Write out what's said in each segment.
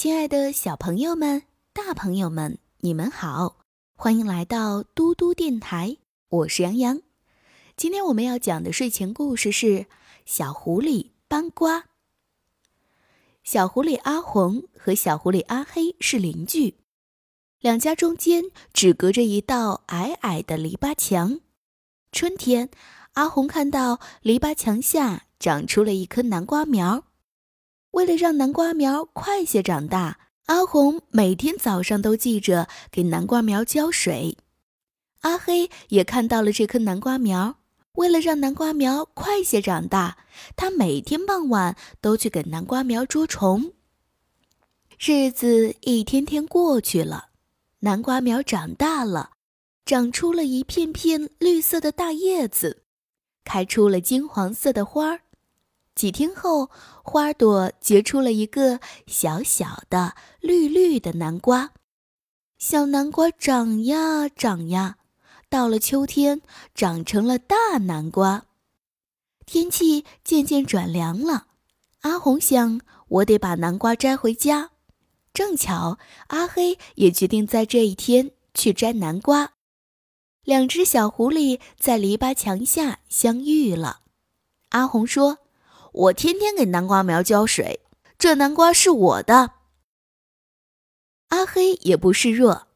亲爱的小朋友们、大朋友们，你们好，欢迎来到嘟嘟电台，我是杨洋。今天我们要讲的睡前故事是《小狐狸搬瓜》。小狐狸阿红和小狐狸阿黑是邻居，两家中间只隔着一道矮矮的篱笆墙。春天，阿红看到篱笆墙下长出了一棵南瓜苗。为了让南瓜苗快些长大，阿红每天早上都记着给南瓜苗浇水。阿黑也看到了这棵南瓜苗，为了让南瓜苗快些长大，他每天傍晚都去给南瓜苗捉虫。日子一天天过去了，南瓜苗长大了，长出了一片片绿色的大叶子，开出了金黄色的花儿。几天后，花朵结出了一个小小的绿绿的南瓜。小南瓜长呀长呀，到了秋天，长成了大南瓜。天气渐渐转凉了，阿红想，我得把南瓜摘回家。正巧，阿黑也决定在这一天去摘南瓜。两只小狐狸在篱笆墙下相遇了。阿红说。我天天给南瓜苗浇水，这南瓜是我的。阿黑也不示弱，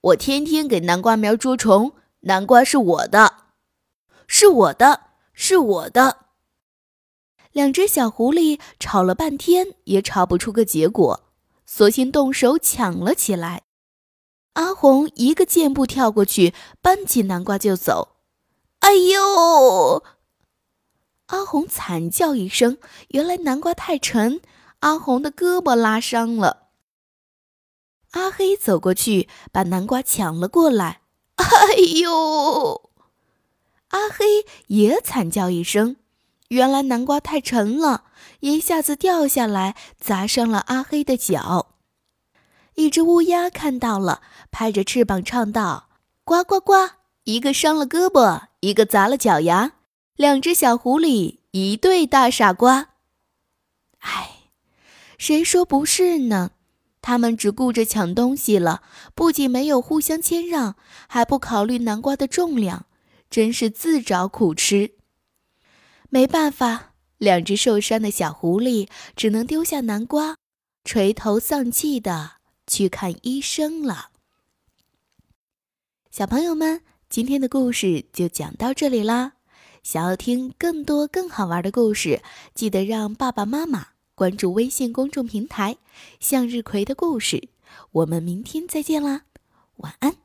我天天给南瓜苗捉虫，南瓜是我的，是我的，是我的。两只小狐狸吵了半天，也吵不出个结果，索性动手抢了起来。阿红一个箭步跳过去，搬起南瓜就走。哎呦！阿红惨叫一声，原来南瓜太沉，阿红的胳膊拉伤了。阿黑走过去，把南瓜抢了过来。哎呦！阿黑也惨叫一声，原来南瓜太沉了，一下子掉下来，砸伤了阿黑的脚。一只乌鸦看到了，拍着翅膀唱道：“呱呱呱！一个伤了胳膊，一个砸了脚丫。”两只小狐狸，一对大傻瓜。唉，谁说不是呢？他们只顾着抢东西了，不仅没有互相谦让，还不考虑南瓜的重量，真是自找苦吃。没办法，两只受伤的小狐狸只能丢下南瓜，垂头丧气的去看医生了。小朋友们，今天的故事就讲到这里啦。想要听更多更好玩的故事，记得让爸爸妈妈关注微信公众平台“向日葵的故事”。我们明天再见啦，晚安。